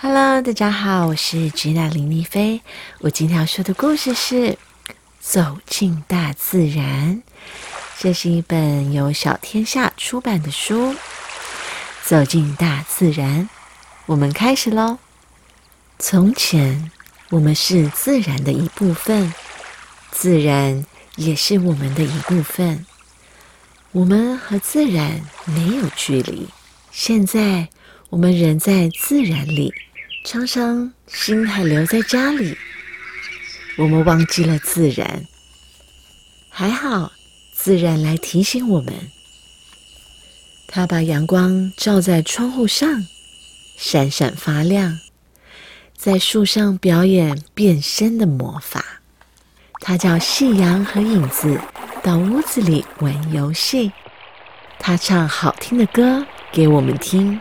Hello，大家好，我是吉娜林丽菲。我今天要说的故事是《走进大自然》，这是一本由小天下出版的书。走进大自然，我们开始喽。从前，我们是自然的一部分，自然也是我们的一部分。我们和自然没有距离。现在，我们人在自然里。常常心还留在家里，我们忘记了自然。还好，自然来提醒我们。它把阳光照在窗户上，闪闪发亮，在树上表演变身的魔法。它叫夕阳和影子到屋子里玩游戏。它唱好听的歌给我们听，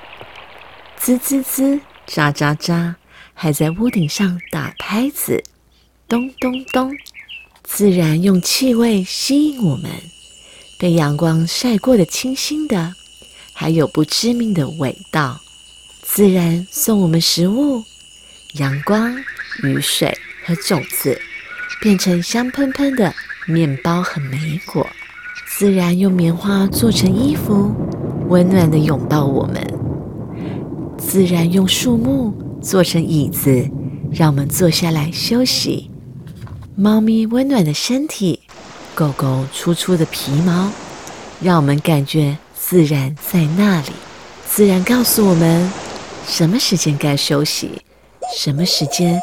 滋滋滋。喳喳喳，还在屋顶上打拍子，咚咚咚。自然用气味吸引我们，被阳光晒过的清新的，还有不致命的味道。自然送我们食物，阳光、雨水和种子，变成香喷喷的面包和莓果。自然用棉花做成衣服，温暖的拥抱我们。自然用树木做成椅子，让我们坐下来休息。猫咪温暖的身体，狗狗粗粗的皮毛，让我们感觉自然在那里。自然告诉我们什么时间该休息，什么时间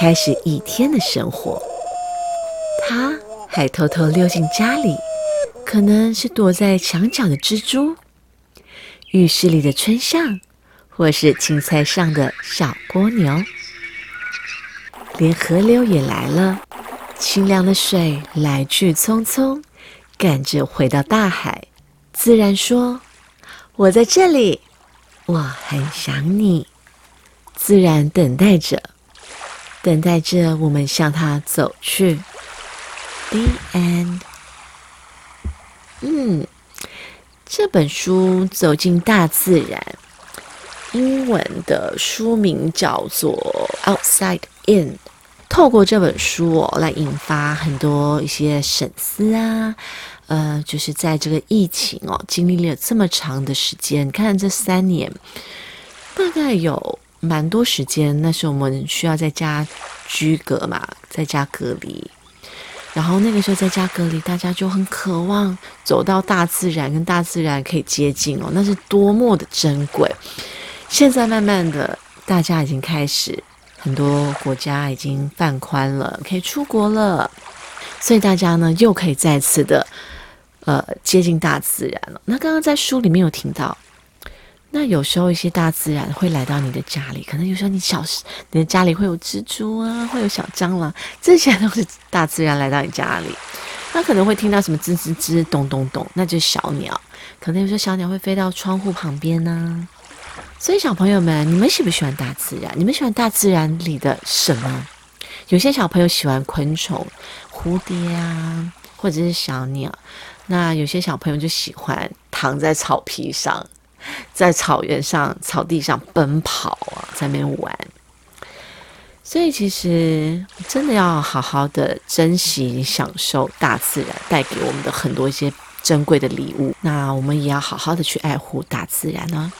开始一天的生活。它还偷偷溜进家里，可能是躲在墙角的蜘蛛，浴室里的春象。或是青菜上的小蜗牛，连河流也来了，清凉的水来去匆匆，赶着回到大海。自然说：“我在这里，我很想你。”自然等待着，等待着我们向它走去。The end。嗯，这本书走进大自然。英文的书名叫做《Outside In》，透过这本书哦，来引发很多一些审思啊，呃，就是在这个疫情哦，经历了这么长的时间，看这三年，大概有蛮多时间，那时候我们需要在家居隔嘛，在家隔离，然后那个时候在家隔离，大家就很渴望走到大自然，跟大自然可以接近哦，那是多么的珍贵。现在慢慢的，大家已经开始，很多国家已经放宽了，可以出国了，所以大家呢又可以再次的，呃，接近大自然了。那刚刚在书里面有听到，那有时候一些大自然会来到你的家里，可能有时候你小时你的家里会有蜘蛛啊，会有小蟑螂，这些都是大自然来到你家里。那可能会听到什么吱吱吱、咚咚咚，那就是小鸟，可能有时候小鸟会飞到窗户旁边呢。所以，小朋友们，你们喜不喜欢大自然？你们喜欢大自然里的什么？有些小朋友喜欢昆虫，蝴蝶啊，或者是小鸟。那有些小朋友就喜欢躺在草皮上，在草原上、草地上奔跑啊，在那边玩。所以，其实真的要好好的珍惜、享受大自然带给我们的很多一些珍贵的礼物。那我们也要好好的去爱护大自然呢。